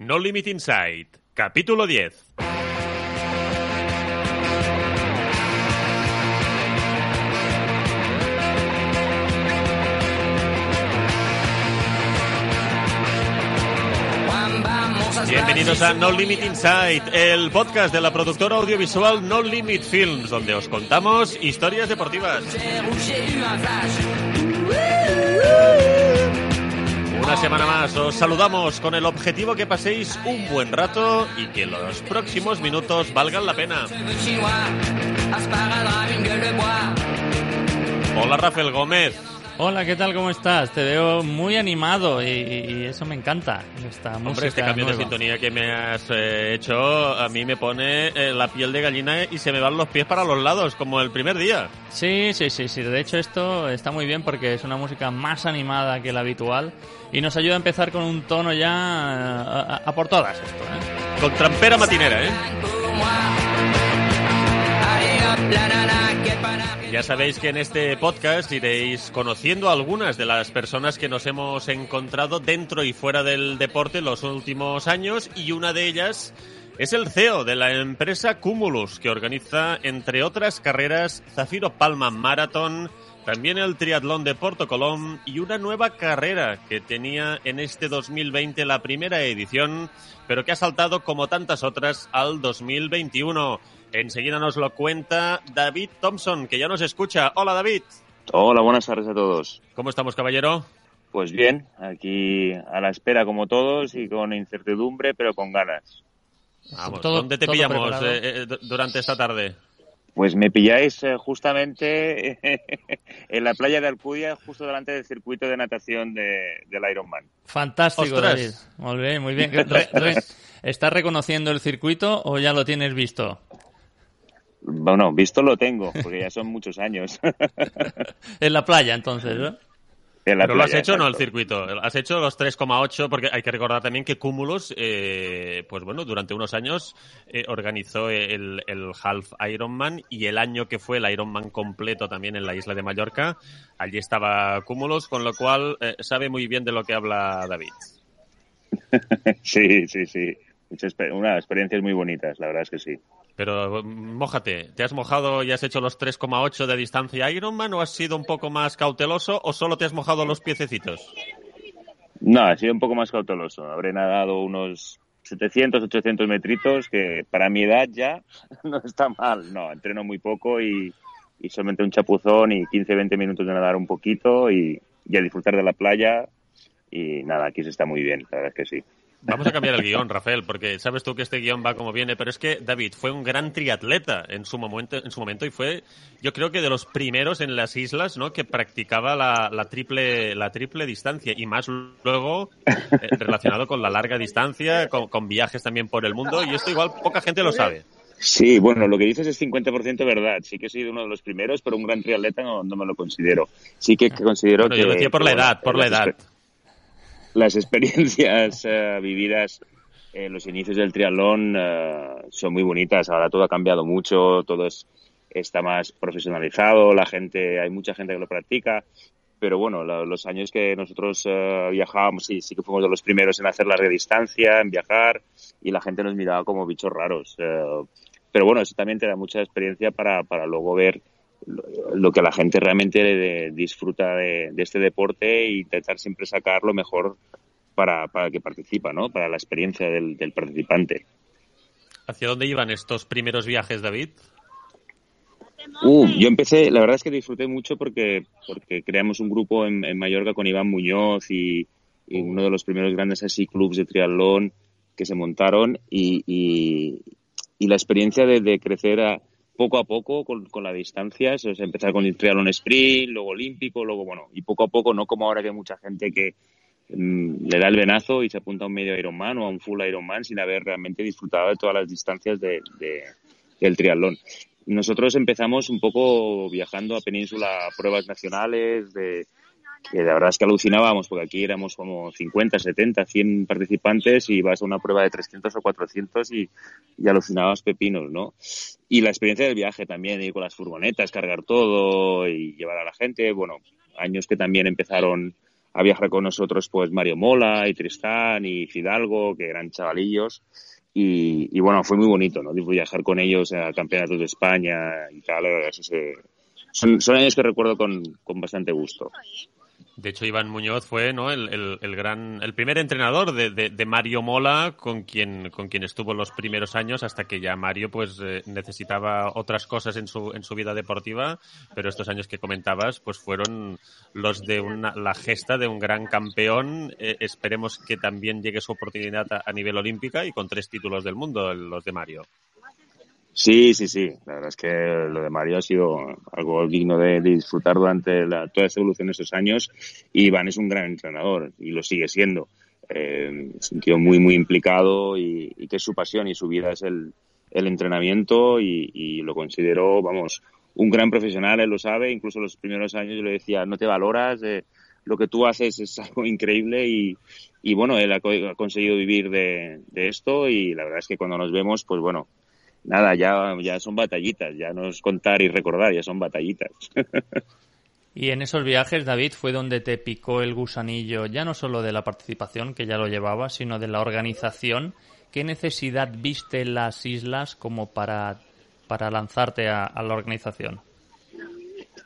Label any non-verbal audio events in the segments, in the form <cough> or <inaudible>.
No Limit Inside, capítulo 10. Bienvenidos a No Limit Inside, el podcast de la productora audiovisual No Limit Films, donde os contamos historias deportivas. Una semana más os saludamos con el objetivo que paséis un buen rato y que los próximos minutos valgan la pena. Hola Rafael Gómez. Hola, ¿qué tal? ¿Cómo estás? Te veo muy animado y, y eso me encanta. Esta Hombre, música este cambio de nueva. sintonía que me has eh, hecho a mí me pone eh, la piel de gallina y se me van los pies para los lados, como el primer día. Sí, sí, sí, sí. De hecho, esto está muy bien porque es una música más animada que la habitual y nos ayuda a empezar con un tono ya a, a- a por todas esto. ¿eh? Con trampera matinera, ¿eh? Ya sabéis que en este podcast iréis conociendo algunas de las personas que nos hemos encontrado dentro y fuera del deporte los últimos años y una de ellas es el CEO de la empresa Cumulus que organiza entre otras carreras Zafiro Palma Marathon, también el triatlón de Porto Colom y una nueva carrera que tenía en este 2020 la primera edición, pero que ha saltado como tantas otras al 2021. Enseguida nos lo cuenta David Thompson, que ya nos escucha. Hola David. Hola, buenas tardes a todos. ¿Cómo estamos, caballero? Pues bien, aquí a la espera como todos y con incertidumbre, pero con ganas. Vamos, Todo- ¿dónde te todo pillamos eh, eh, durante esta tarde? Pues me pilláis eh, justamente <laughs> en la playa de Alcudia, justo delante del circuito de natación de, del Ironman. Fantástico, Ostras. David. Muy bien, muy bien. Re- re- ¿Estás reconociendo el circuito o ya lo tienes visto? Bueno, visto lo tengo, porque ya son muchos años. <laughs> En la playa, entonces, ¿no? En la Pero lo has hecho, ¿no? El exacto. circuito. Has hecho los 3,8, porque hay que recordar también que Cúmulos, eh, pues bueno, durante unos años eh, organizó el, el Half Ironman y el año que fue el Ironman completo también en la isla de Mallorca, allí estaba Cúmulos, con lo cual eh, sabe muy bien de lo que habla David. <laughs> Sí, sí, sí. Unas experiencias muy bonitas, la verdad es que sí. Pero mójate, ¿te has mojado y has hecho los 3,8 de distancia Ironman o has sido un poco más cauteloso o solo te has mojado los piececitos? No, ha sido un poco más cauteloso. Habré nadado unos 700, 800 metritos, que para mi edad ya <laughs> no está mal. No, entreno muy poco y, y solamente un chapuzón y 15, 20 minutos de nadar un poquito y, y a disfrutar de la playa. Y nada, aquí se está muy bien, la verdad es que sí. Vamos a cambiar el guion, Rafael, porque sabes tú que este guion va como viene, pero es que David fue un gran triatleta en su momento, en su momento y fue, yo creo que de los primeros en las islas, ¿no? Que practicaba la, la triple, la triple distancia y más luego eh, relacionado con la larga distancia, con, con viajes también por el mundo y esto igual poca gente lo sabe. Sí, bueno, lo que dices es 50% verdad. Sí que he sido uno de los primeros, pero un gran triatleta no, no me lo considero. Sí que considero Bueno, que... yo lo decía por la edad, por la edad. Las experiencias <laughs> eh, vividas en los inicios del triatlón eh, son muy bonitas. Ahora todo ha cambiado mucho, todo es, está más profesionalizado, la gente, hay mucha gente que lo practica. Pero bueno, los años que nosotros eh, viajábamos, sí, sí que fuimos de los primeros en hacer larga distancia, en viajar, y la gente nos miraba como bichos raros. eh, pero bueno, eso también te da mucha experiencia para, para luego ver lo, que la gente realmente de- disfruta de, de este deporte e intentar siempre sacar lo mejor para, para que participa, ¿no? Para la experiencia del, del participante. ¿Hacia dónde iban estos primeros viajes, David? Uh, yo empecé, la verdad es que disfruté mucho porque, porque creamos un grupo en, en Mallorca con Iván Muñoz y, y uno de los primeros grandes así clubs de triatlón que se montaron y, y, y la experiencia de, de crecer a, poco a poco con, con la distancia, sea, empezar con el triatlón sprint, luego olímpico, luego bueno, y poco a poco, no como ahora que hay mucha gente que, mm, le da el venazo y se apunta a un medio Ironman o a un full Ironman sin haber realmente disfrutado de todas las distancias de, del triatlón. Nosotros empezamos un poco viajando a península, pruebas nacionales, de, que la verdad es que alucinábamos, porque aquí éramos como 50, 70, 100 participantes y vas a una prueba de 300 o 400 y, y alucinabas pepinos, ¿no? Y la experiencia del viaje también, ir con las furgonetas, cargar todo y llevar a la gente, bueno, años que también empezaron a viajar con nosotros pues Mario Mola y Tristán y Fidalgo, que eran chavalillos. Y, bueno, fue muy bonito, ¿no? Viajar con ellos a campeonatos de España y tal. son, son años que recuerdo con, con bastante gusto. De hecho, Iván Muñoz fue ¿no? el, el, gran, el primer entrenador de, de, Mario Mola con quien, con quien estuvo los primeros años hasta que ya Mario pues eh, necesitaba otras cosas en su, en su vida deportiva, pero estos años que comentabas pues fueron los de una, la gesta de un gran campeón. Eh, esperemos que también llegue su oportunidad a, a nivel olímpica y con tres títulos del mundo, los de Mario. Sí, sí, sí. La verdad es que lo de Mario ha sido algo digno de, disfrutar durante la, toda esa evolución de esos años. Y Iván es un gran entrenador y lo sigue siendo. Eh, es un tío muy, muy implicado y, que es su pasión y su vida es el, el entrenamiento y, lo considero, vamos, un gran profesional, él lo sabe. Incluso los primeros años yo le decía, no te valoras, eh, lo que tú haces es <laughs> algo increíble y, y bueno, él ha, ha conseguido vivir de, de esto y la verdad es que cuando nos vemos, pues bueno, nada, ya, ya son batallitas, ya no es contar y recordar, ya son batallitas. <laughs> Y en esos viajes, David, fue donde te picó el gusanillo, ya no solo de la participación, que ya lo llevaba, sino de la organización. ¿Qué necesidad viste en las islas como para, para lanzarte a, la organización?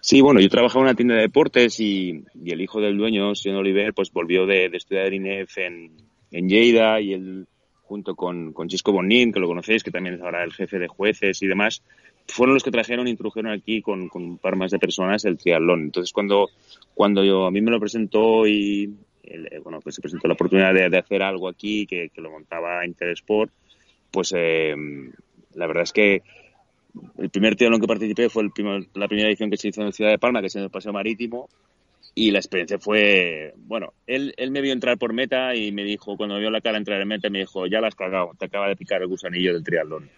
Sí, bueno, yo trabajaba en una tienda de deportes y, el hijo del dueño, señor Oliver, pues volvió de, estudiar INEF en, en Lleida y él junto con, con Chisco Bonin, que lo conocéis, que también es ahora el jefe de jueces y demás, fueron los que trajeron, introdujeron aquí con, con un par más de personas el triatlón. Entonces, cuando, cuando yo, a mí me lo presentó y, eh, bueno, pues se presentó la oportunidad de, hacer algo aquí, que, lo montaba Intersport, pues eh, la verdad es que el primer triatlón que participé fue el la primera edición que se hizo en Ciudad de Palma, que es en el Paseo Marítimo, y la experiencia fue, bueno, él, él me vio entrar por meta y me dijo, cuando me vio la cara entrar en meta, me dijo, ya la has cagado, te acaba de picar el gusanillo del triatlón.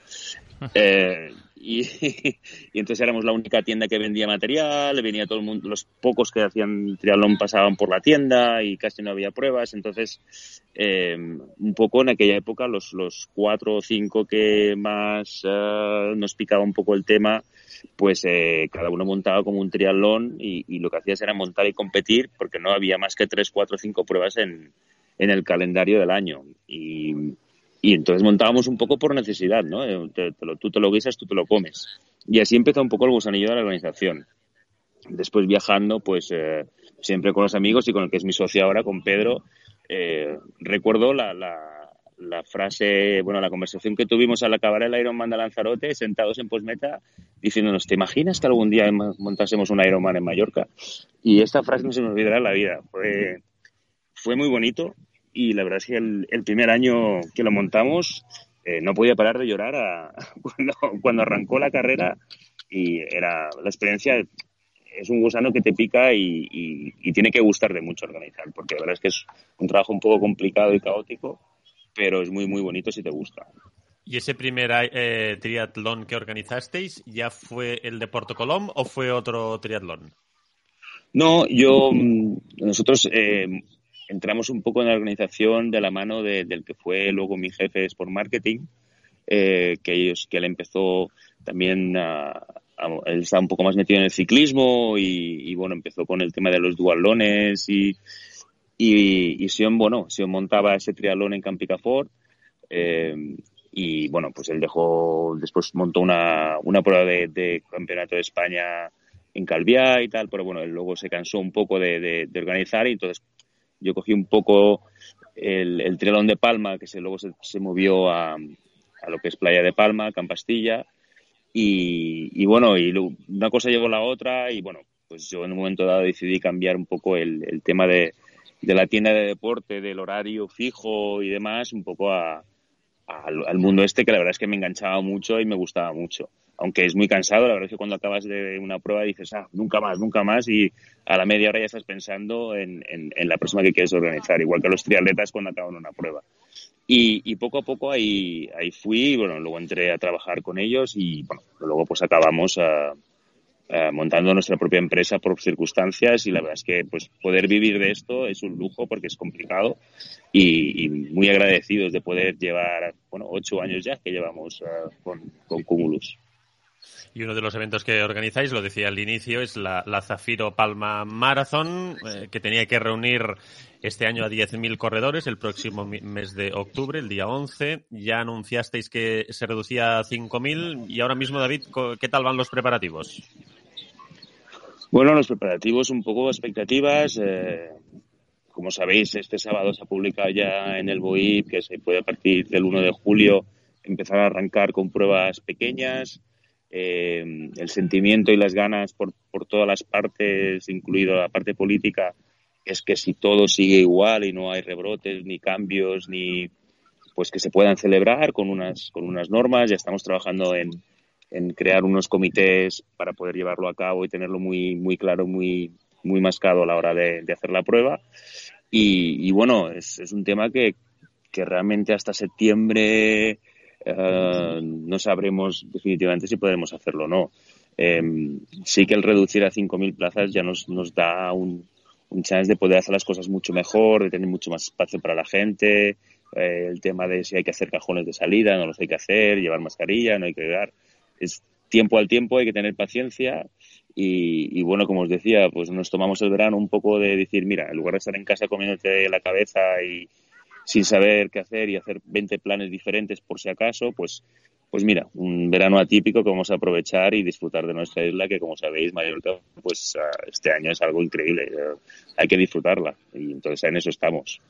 <laughs> eh, y, <laughs> y, entonces éramos la única tienda que vendía material, venía todo el mundo, los pocos que hacían triatlón pasaban por la tienda y casi no había pruebas, entonces eh, un poco en aquella época los, los cuatro o cinco que más uh, nos picaba un poco el tema, pues eh, cada uno montaba como un triatlón y, y, lo que hacías era montar y competir porque no había más que tres, cuatro cinco pruebas en, en el calendario del año. Y, y entonces montábamos un poco por necesidad, ¿no? Eh, tú te lo guisas, tú te lo comes. Y así empezó un poco el gusanillo de la organización. Después viajando, pues eh, siempre con los amigos y con el que es mi socio ahora, con Pedro, eh, recuerdo la, la, frase, bueno, la conversación que tuvimos al acabar el Ironman de Lanzarote, sentados en posmeta, diciéndonos, ¿te imaginas que algún día montásemos un Ironman en Mallorca? Y esta frase no se me olvidará en la vida. Fue, fue muy bonito y la verdad es que el, primer año que lo montamos eh, no podía parar de llorar a, <laughs> cuando, arrancó la carrera y era la experiencia es un gusano que te pica y, tiene que gustar de mucho organizar, porque la verdad es que es un trabajo un poco complicado y caótico, pero es muy, muy bonito si te gusta. ¿Y ese primer eh, triatlón que organizasteis ya fue el de Porto Colom o fue otro triatlón? No, yo, mm, nosotros eh, entramos un poco en la organización de la mano del que fue luego mi jefe de Sport Marketing, eh, que, ellos, que él empezó también a, él estaba un poco más metido en el ciclismo y, bueno, empezó con el tema de los dualones y, y, Sion, bueno, Sion montaba ese triatlón en Campicafort eh, y bueno, pues él dejó, después montó una, una prueba de, campeonato de España en Calviá y tal, pero bueno, él luego se cansó un poco de, de organizar y entonces yo cogí un poco el, el de Palma, que se, luego se, movió a, a, lo que es Playa de Palma, Campastilla, y, y bueno, y una cosa llevó a la otra, y bueno, pues yo en un momento dado decidí cambiar un poco el, el tema de, de la tienda de deporte, del horario fijo y demás, un poco a, al, mundo este que la verdad es que me enganchaba mucho y me gustaba mucho. Aunque es muy cansado, la verdad es que cuando acabas de una prueba dices, ah, nunca más, nunca más, y a la media hora ya estás pensando en, en, la próxima que quieres organizar, igual que los triatletas cuando acaban una prueba. Y, y, poco a poco ahí, ahí fui, bueno, luego entré a trabajar con ellos y bueno, luego pues acabamos a, montando nuestra propia empresa por circunstancias y la verdad es que pues poder vivir de esto es un lujo porque es complicado y, muy agradecidos de poder llevar, bueno, ocho años ya que llevamos eh, con Cumulus. Y uno de los eventos que organizáis, lo decía al inicio, es la, Zafiro Palma Marathon, eh, que tenía que reunir este año a 10.000 corredores el próximo mes de octubre, el día 11. Ya anunciasteis que se reducía a 5.000 y ahora mismo, David, ¿qué tal van los preparativos? Bueno, los preparativos un poco expectativas. Eh, como sabéis, este sábado se ha publicado ya en el BOIP que se puede a partir del 1 de julio empezar a arrancar con pruebas pequeñas. Eh, el sentimiento y las ganas por, por todas las partes, incluido la parte política, es que si todo sigue igual y no hay rebrotes, ni cambios, ni pues que se puedan celebrar con unas, con unas normas. Ya estamos trabajando en, en crear unos comités para poder llevarlo a cabo y tenerlo muy, muy claro, muy, muy mascado a la hora de, de hacer la prueba. Y, y bueno, es, es, un tema que, que realmente hasta septiembre eh, no sabremos definitivamente si podremos hacerlo o no. Eh, sí que el reducir a 5.000 plazas ya nos, nos da un, un chance de poder hacer las cosas mucho mejor, de tener mucho más espacio para la gente, eh, el tema de si hay que hacer cajones de salida, no los hay que hacer, llevar mascarilla, no hay que llegar. Es tiempo al tiempo, hay que tener paciencia y, y, bueno, como os decía, pues nos tomamos el verano un poco de decir, mira, en lugar de estar en casa comiéndote la cabeza y, sin saber qué hacer y hacer 20 planes diferentes por si acaso, pues, pues mira, un verano atípico que vamos a aprovechar y disfrutar de nuestra isla, que como sabéis, Mallorca, pues ah, este año es algo increíble. Eh, hay que disfrutarla y entonces en eso estamos.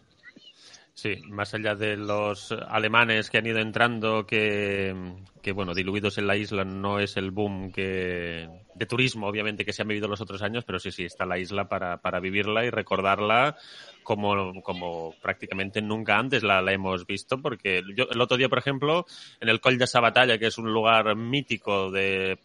Sí, más allá de los alemanes que han ido entrando, que, que bueno, diluidos en la isla no es el boom que de turismo, obviamente, que se han vivido los otros años, pero sí, sí, está la isla para, para vivirla y recordarla como, como prácticamente nunca antes la, hemos visto, porque yo, el otro día, por ejemplo, en el Coll de Sabatalla, que es un lugar mítico de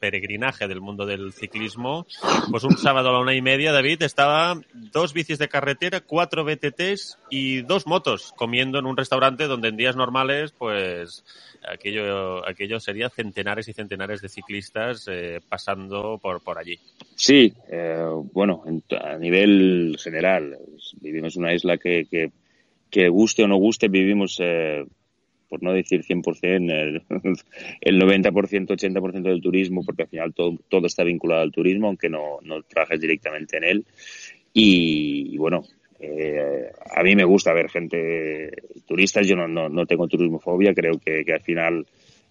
peregrinaje del mundo del ciclismo, pues un sábado a la una y media, David, estaba dos bicis de carretera, cuatro BTTs y dos motos comiendo en un restaurante donde en días normales, pues aquello, aquello sería centenares y centenares de ciclistas eh, pasando por, por allí. Sí, eh, bueno, a nivel general, vivimos en una isla que, que, que, guste o no guste, vivimos, eh, por no decir 100%, el, <laughs> el 90%, 80% del turismo, porque al final todo, todo está vinculado al turismo, aunque no, no trabajes directamente en él. Y, bueno, eh, a mí me gusta ver gente, turistas, yo no, no, no tengo turismofobia, creo que, al final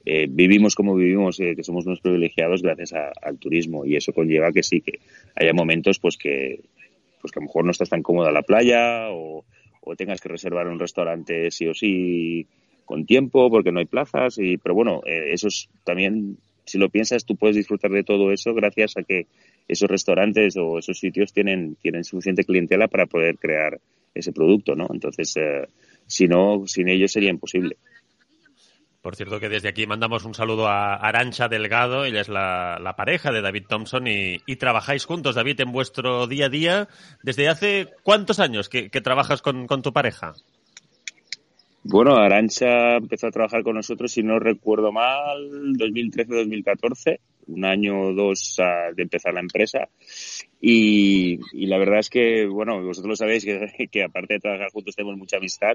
eh, vivimos como vivimos, eh, que somos unos privilegiados gracias al turismo y eso conlleva que sí, que haya momentos pues que, pues que a lo mejor no estás tan cómoda la playa o, tengas que reservar un restaurante sí o sí con tiempo porque no hay plazas, y, pero bueno, eh, eso es también, si lo piensas, tú puedes disfrutar de todo eso gracias a que esos restaurantes o esos sitios tienen, tienen suficiente clientela para poder crear ese producto, ¿no? Entonces, eh, si no, sin ellos sería imposible. Por cierto que desde aquí mandamos un saludo a Arancha Delgado, ella es la, pareja de David Thompson y, trabajáis juntos, David, en vuestro día a día. ¿Desde hace cuántos años que, que trabajas con, con, tu pareja? Bueno, Arancha empezó a trabajar con nosotros, si no recuerdo mal, 2013-2014 un año o dos de empezar la empresa. Y, la verdad es que, bueno, vosotros lo sabéis que, <laughs> que, aparte de trabajar juntos tenemos mucha amistad.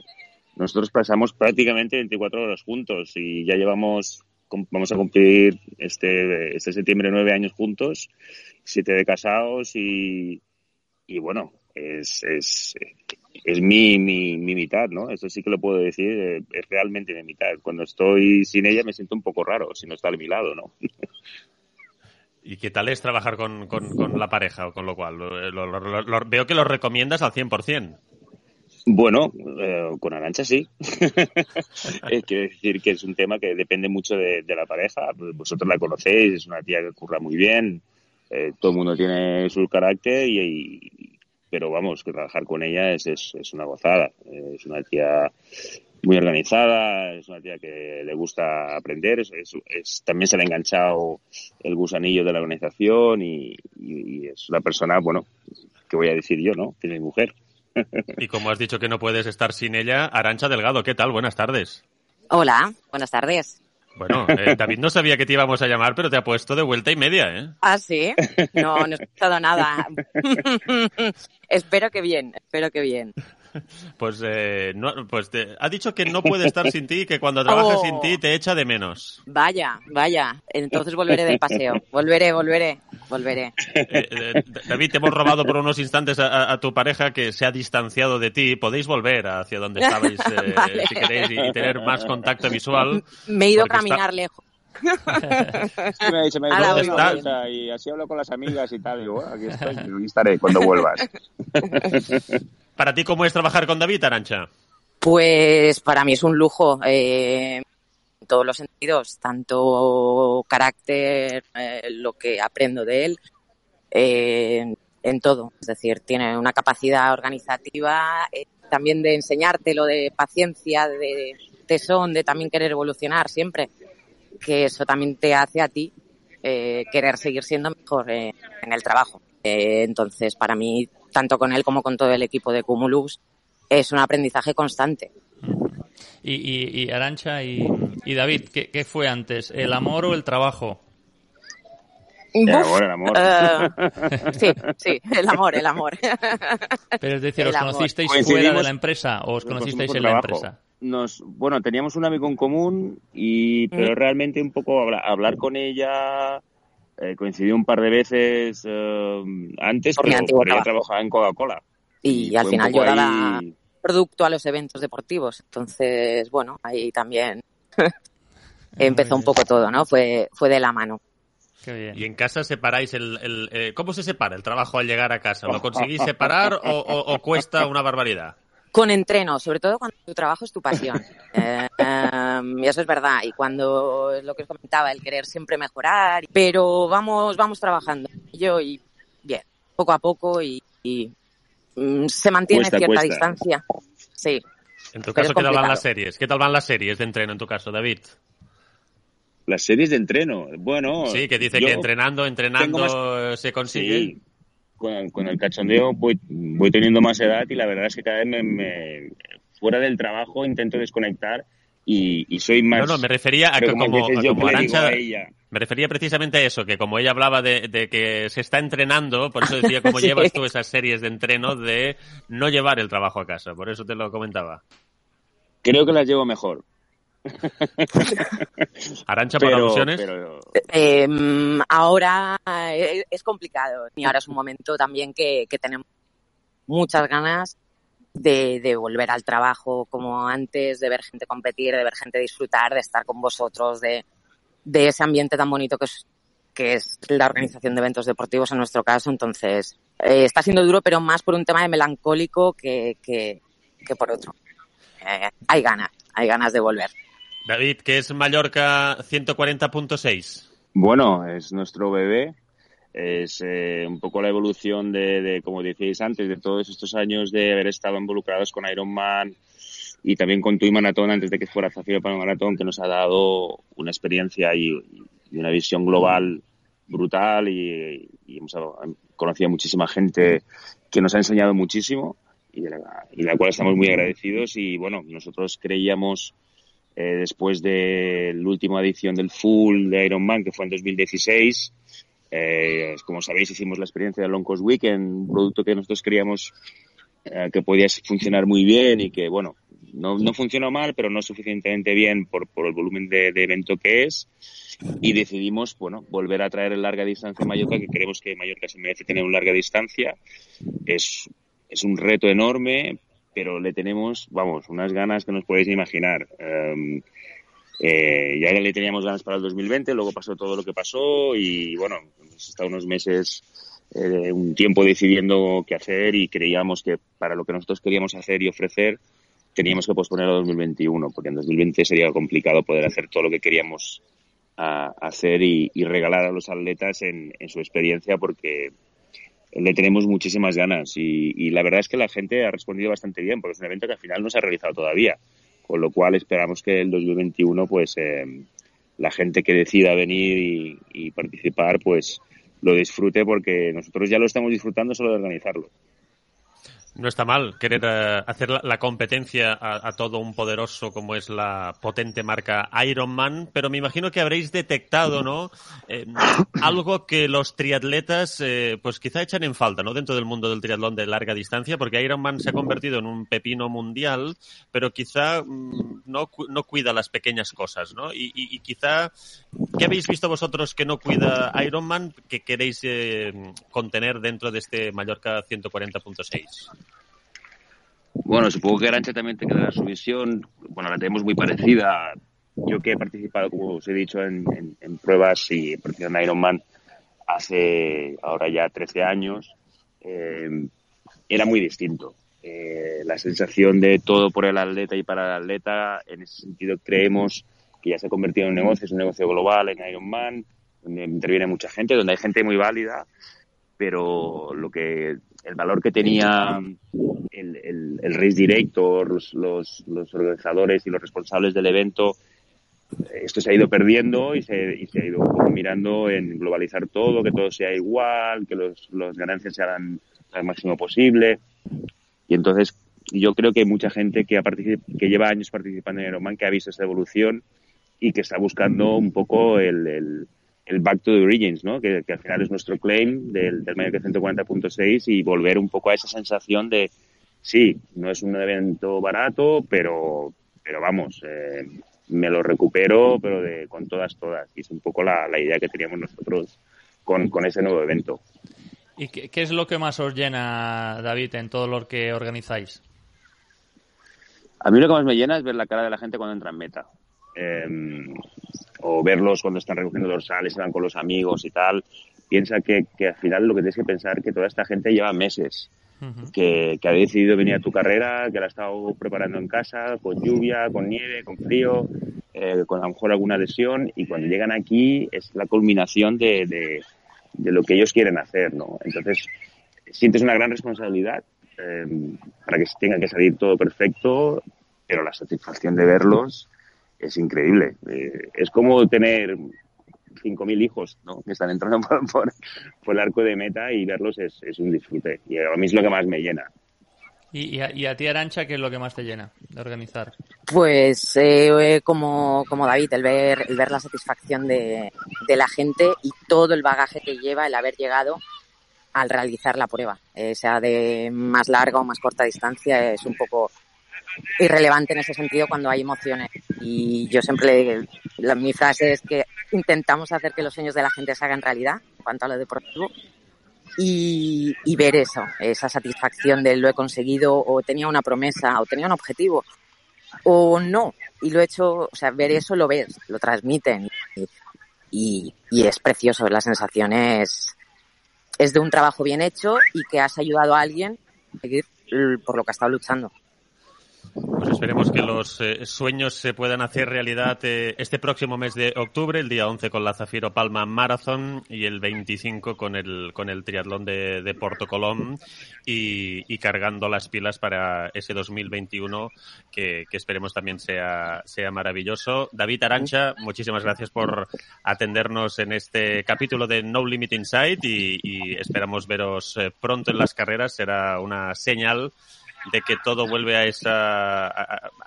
Nosotros pasamos prácticamente 24 horas juntos y ya llevamos, vamos a cumplir este, este septiembre nueve años juntos, siete de casados y, y bueno, es, es, es mi, mi, mi, mitad, ¿no? Eso sí que lo puedo decir, eh, es realmente mi mitad. Cuando estoy sin ella me siento un poco raro, si no está a mi lado, ¿no? <laughs> ¿Y qué tal es trabajar con, con, la pareja? Con lo cual, veo que lo recomiendas al 100%. Bueno, eh, con Arancha sí. <laughs> Quiero decir que es un tema que depende mucho de, la pareja. Vosotros la conocéis, es una tía que curra muy bien. Eh, todo el mundo tiene su carácter y, pero vamos, que trabajar con ella es, es, es una gozada. Es una tía muy organizada, es una tía que le gusta aprender, es, también se le ha enganchado el gusanillo de la organización y, es una persona, bueno, que voy a decir yo, ¿no? Tiene mujer. Y como has dicho que no puedes estar sin ella, Arancha Delgado, ¿qué tal? Buenas tardes. Hola, buenas tardes. Bueno, eh, David no sabía que te íbamos a llamar, pero te ha puesto de vuelta y media, ¿eh? Ah, sí. No, no he escuchado nada. <laughs> espero que bien, espero que bien. <laughs> Pues, eh, no, pues te, ha dicho que no puede estar sin ti, que cuando trabaja sin ti te echa de menos. Vaya, vaya. Entonces volveré del paseo. Volveré, volveré, volveré. Eh, eh, David, te hemos robado por unos instantes a, tu pareja que se ha distanciado de ti. Podéis volver hacia donde estabais eh, <laughs> si queréis y, tener más contacto visual. Me he ido a caminar lejos. Sí, me <laughs> y así hablo con las amigas y tal. Digo, aquí estoy, aquí estaré cuando vuelvas. <laughs> ¿Para ti cómo es trabajar con David, Arancha? Pues para mí es un lujo. Eh, en todos los sentidos, tanto carácter, eh, lo que aprendo de él, eh, en todo. Es decir, tiene una capacidad organizativa, también de enseñarte lo de paciencia, de tesón, de también querer evolucionar siempre, que eso también te hace a ti querer seguir siendo mejor en el trabajo. entonces, para mí tanto con él como con todo el equipo de Cumulus, es un aprendizaje constante. Y, y, Arancha y, David, ¿qué, fue antes, el amor o el trabajo? El amor, el amor. Eh, sí, sí, el amor, el amor. Pero es decir, ¿os conocisteis fuera de la empresa o os conocisteis en la empresa? Nos, bueno, teníamos un amigo en común y pero realmente un poco hablar con ella eh, coincidió un par de veces eh, antes, pero, ella trabajaba en Coca-Cola. Y, al final yo daba producto a los eventos deportivos. Entonces, bueno, ahí también <laughs> empezó un poco todo, ¿no? Fue, fue de la mano. Y en casa separáis el, el eh, ¿Cómo se separa el trabajo al llegar a casa? ¿Lo conseguís separar o cuesta una barbaridad? Con entreno, sobre todo cuando tu trabajo es tu pasión. <laughs> Eh, em, y eso es verdad. Y cuando es lo que os comentaba, el querer siempre mejorar. Pero vamos, vamos trabajando. Yo y bien, poco a poco y, mm, se mantiene cierta distancia. Sí. En tu caso, ¿qué tal van las series? ¿Qué tal van las series de entreno en tu caso, David? Las series de entreno, bueno. Sí, que dice que entrenando, entrenando se consigue con, el cachondeo voy, voy teniendo más edad y la verdad es que cada vez me, fuera del trabajo intento desconectar y, soy más... No, no, me refería a que como, me refería precisamente a eso, que como ella hablaba de, que se está entrenando, por eso decía <laughs> cómo llevas tú esas series de entreno de no llevar el trabajo a casa, por eso te lo comentaba. Creo que las llevo mejor. <laughs> Arancha para alusiones. Em, ahora eh, es complicado y ahora es un momento también que, tenemos muchas ganas de, volver al trabajo como antes, de ver gente competir, de ver gente disfrutar, de estar con vosotros, de, ese ambiente tan bonito que es, que es la organización de eventos deportivos en nuestro caso. Entonces, eh, está siendo duro, pero más por un tema de melancólico que, que, por otro. Eh, hay ganas, hay ganas de volver. David, ¿qué es Mallorca 140.6? Bueno, es nuestro bebé. Es eh, un poco la evolución de, como decíais antes, de todos estos años de haber estado involucrados con Ironman y también con Tui Maratón antes de que fuera Zafiro para el Maratón, que nos ha dado una experiencia y, una visión global brutal y, hemos conocido a muchísima gente que nos ha enseñado muchísimo y de la cual estamos muy agradecidos y bueno, nosotros creíamos eh, después de la última edición del Full de Iron Man, que fue en 2016. Eh, como sabéis, hicimos la experiencia del Long Coast Weekend, un producto que nosotros creíamos eh, que podía funcionar muy bien y que, bueno, no, no funcionó mal, pero no suficientemente bien por, por el volumen de, de, evento que es. Y decidimos, bueno, volver a traer el larga distancia a Mallorca, que creemos que Mallorca se merece tener un larga distancia. Es, es un reto enorme, pero le tenemos, vamos, unas ganas que no os podéis imaginar. Eh, ya le teníamos ganas para el 2020, luego pasó todo lo que pasó y bueno, hemos estado unos meses, eh, un tiempo decidiendo qué hacer y creíamos que para lo que nosotros queríamos hacer y ofrecer teníamos que posponerlo a 2021, porque en 2020 sería complicado poder hacer todo lo que queríamos hacer y, regalar a los atletas en su experiencia porque le tenemos muchísimas ganas y, la verdad es que la gente ha respondido bastante bien porque es un evento que al final no se ha realizado todavía. con lo cual esperamos que el 2021 pues eh, la gente que decida venir y, participar pues lo disfrute porque nosotros ya lo estamos disfrutando solo de organizarlo. No está mal querer eh, hacer la, competencia a, todo un poderoso como es la potente marca Ironman, pero me imagino que habréis detectado, ¿no? Eh, algo que los triatletas, eh, pues quizá echan en falta, ¿no? Dentro del mundo del triatlón de larga distancia, porque Ironman se ha convertido en un pepino mundial, pero quizá mm, no, no cuida las pequeñas cosas, ¿no? Y, y, quizá, ¿qué habéis visto vosotros que no cuida Ironman que queréis contener dentro de este Mallorca 140.6? Bueno, supongo que Arancha también tendrá su visión. Bueno, la tenemos muy parecida. Yo que he participado, como os he dicho, en, pruebas y he participado en Ironman hace ahora ya 13 años, eh, era muy distinto. Eh, la sensación de todo por el atleta y para el atleta, en ese sentido creemos que ya se ha convertido en un negocio, es un negocio global en Ironman, donde interviene mucha gente, donde hay gente muy válida, pero lo que el valor que tenía el, el, race director, los, los, organizadores y los responsables del evento, esto se ha ido perdiendo y se, y se ha ido mirando en globalizar todo, que todo sea igual, que los, los ganancias se hagan al máximo posible. Y entonces yo creo que hay mucha gente que, ha que lleva años participando en Ironman que ha visto esa evolución y que está buscando un poco el el Back to the Origins, ¿no? Que, al final es nuestro claim del, del Mayor 140.6 y volver un poco a esa sensación de, sí, no es un evento barato, pero, pero vamos, eh, me lo recupero, pero de, con todas, todas. Y es un poco la, la idea que teníamos nosotros con, con ese nuevo evento. ¿Y qué, qué, es lo que más os llena, David, en todo lo que organizáis? A mí lo que más me llena es ver la cara de la gente cuando entra en meta. Eh, o verlos cuando están recogiendo dorsales, van con los amigos y tal, piensa que, que al final lo que tienes que pensar es que toda esta gente lleva meses, que, que, ha decidido venir a tu carrera, que la ha estado preparando en casa, con lluvia, con nieve, con frío, eh, con a lo mejor alguna lesión, y cuando llegan aquí es la culminación de, de, de lo que ellos quieren hacer, ¿no? Entonces, sientes una gran responsabilidad eh, para que tenga que salir todo perfecto, pero la satisfacción de verlos es increíble. Eh, es como tener 5.000 hijos ¿no? que están entrando <laughs> por, por, el arco de meta y verlos es, es, un disfrute. Y a mí es lo que más me llena. ¿Y, y, a, ti, Arancha, qué es lo que más te llena de organizar? Pues eh, como, como David, el ver, el ver la satisfacción de, de la gente y todo el bagaje que lleva el haber llegado al realizar la prueba, eh, sea de más larga o más corta distancia, es un poco irrelevante en ese sentido cuando hay emociones. Y yo siempre, la, mi frase es que intentamos hacer que los sueños de la gente se hagan realidad en cuanto a lo deportivo. Y, y ver eso, esa satisfacción de lo he conseguido o tenía una promesa o tenía un objetivo o no. Y lo he hecho, o sea, ver eso lo ves, lo transmiten y, y, es precioso. La sensación es, es de un trabajo bien hecho y que has ayudado a alguien a seguir por lo que ha estado luchando. Pues esperemos que los eh, sueños se puedan hacer realidad eh, este próximo mes de octubre, el día 11 con la Zafiro Palma Marathon y el 25 con el, con el triatlón de, de Porto Colón y, cargando las pilas para ese 2021 que, que esperemos también sea, sea maravilloso. David Arancha, muchísimas gracias por atendernos en este capítulo de No Limit Insight y, y esperamos veros eh, pronto en las carreras. Será una señal de que todo vuelve a esa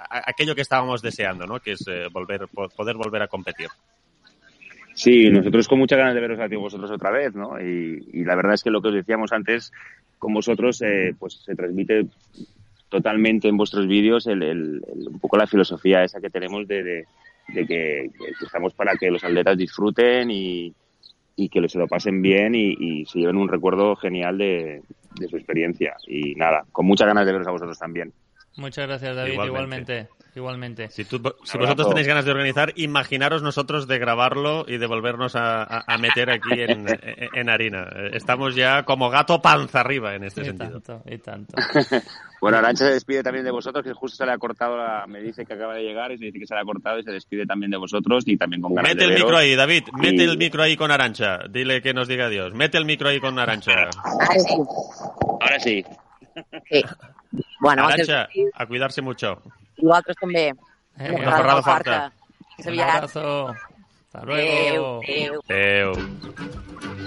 aquello que estábamos deseando, ¿no? Que es eh, volver poder volver a competir. Sí, nosotros con muchas ganas de veros a ti vosotros otra vez, ¿no? Y, la verdad es que lo que os decíamos antes con vosotros, eh, pues se transmite totalmente en vuestros vídeos el, un poco la filosofía esa que tenemos de, de, que, que, estamos para que los atletas disfruten y, y que se lo pasen bien y, se lleven un recuerdo genial de, su experiencia. Y nada, con muchas ganas de veros a vosotros también. Muchas gracias, David. Igualmente. Igualmente. Si, vosotros tenéis ganas de organizar, imaginaros nosotros de grabarlo y de volvernos a, meter aquí <laughs> en, harina. Estamos ya como gato panza arriba en este sentido. y tanto. <laughs> bueno, Arancha se despide también de vosotros, que justo se le ha cortado, me dice que acaba de llegar y se dice que se le ha cortado y se despide también de vosotros y también con ganas Mete el micro ahí, David, mete el micro ahí con Arancha. Dile que nos diga adiós. Mete el micro ahí con Arancha. Ahora sí. sí. Bueno, Arancha, a cuidarse mucho. Vosaltres també. Eh, Una ferrada farta. Un abrazo. Hasta luego. Adéu, adéu. Adeu.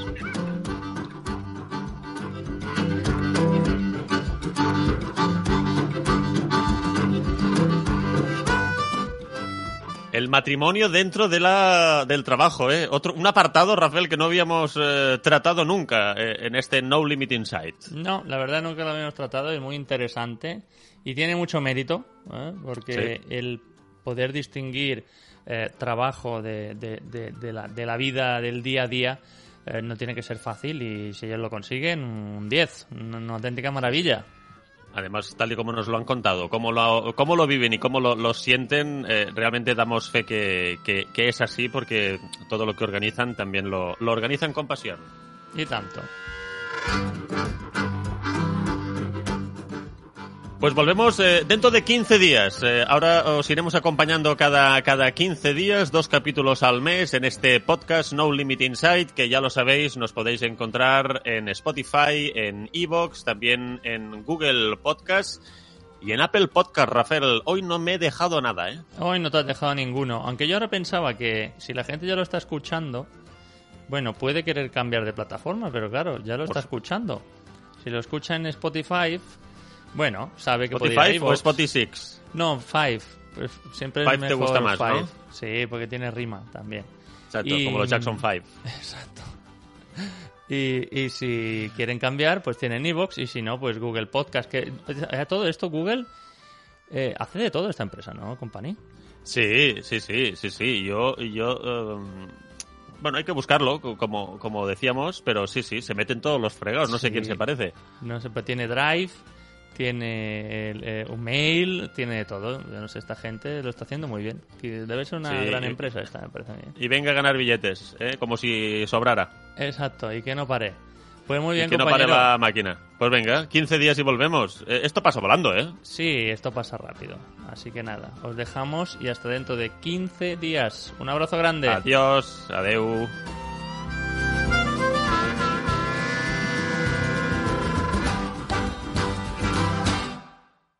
El matrimonio dentro de la, del trabajo, ¿eh? Otro, un apartado, Rafael, que no habíamos eh, tratado nunca eh, en este No Limit Insight. No, la verdad nunca lo habíamos tratado, es muy interesante y tiene mucho mérito, ¿eh? porque el poder distinguir eh, trabajo de, de- de- de la, de la vida del día a día eh, no tiene que ser fácil y si ellos lo consiguen, un 10, una, una auténtica maravilla. Además, tal y como nos lo han contado, cómo lo, cómo lo viven y cómo lo, lo sienten, eh, realmente damos fe que, que- que es así porque todo lo que organizan también lo, lo organizan con pasión. Y tanto. Pues volvemos eh, dentro de 15 días. Eh, ahora os iremos acompañando cada, cada 15 días, dos capítulos al mes en este podcast No Limit Insight, que ya lo sabéis, nos podéis encontrar en Spotify, en Evox, también en Google Podcast y en Apple Podcast. Rafael, hoy no me he dejado nada, ¿eh? Hoy no te has dejado ninguno, aunque yo ahora pensaba que si la gente ya lo está escuchando, bueno, puede querer cambiar de plataforma, pero claro, ya lo está escuchando. Si lo escucha en Spotify, bueno, sabe que puede ir o. Spotify 6. No, Five. Pues siempre es Five te gusta más, Five. ¿no? Sí, porque tiene rima también. Exacto, Y- como los Jackson <laughs> 5. Exacto. Y, y si quieren cambiar, pues tienen Evox y si no, pues Google Podcast. Que a todo esto Google eh, hace de todo esta empresa, ¿no, company? Sí, sí, sí, sí, sí. Yo, yo, em, bueno, hay que buscarlo, co- como, como decíamos, pero sí, sí, se meten todos los fregados. No sé Sí. quién se parece. No sé, pero tiene Drive, tiene el, eh, un mail, tiene de todo. No sé, esta gente lo está haciendo muy bien. Debe ser una Sí. gran empresa esta empresa. ¿eh? Y venga a ganar billetes, ¿eh? como si sobrara. Exacto, y que no pare. Pues muy bien, y que no pare la máquina. Pues venga, 15 días y volvemos. Eh, esto pasa volando, ¿eh? Sí, esto pasa rápido. Así que nada, os dejamos y hasta dentro de 15 días. Un abrazo grande. Adiós, adeu.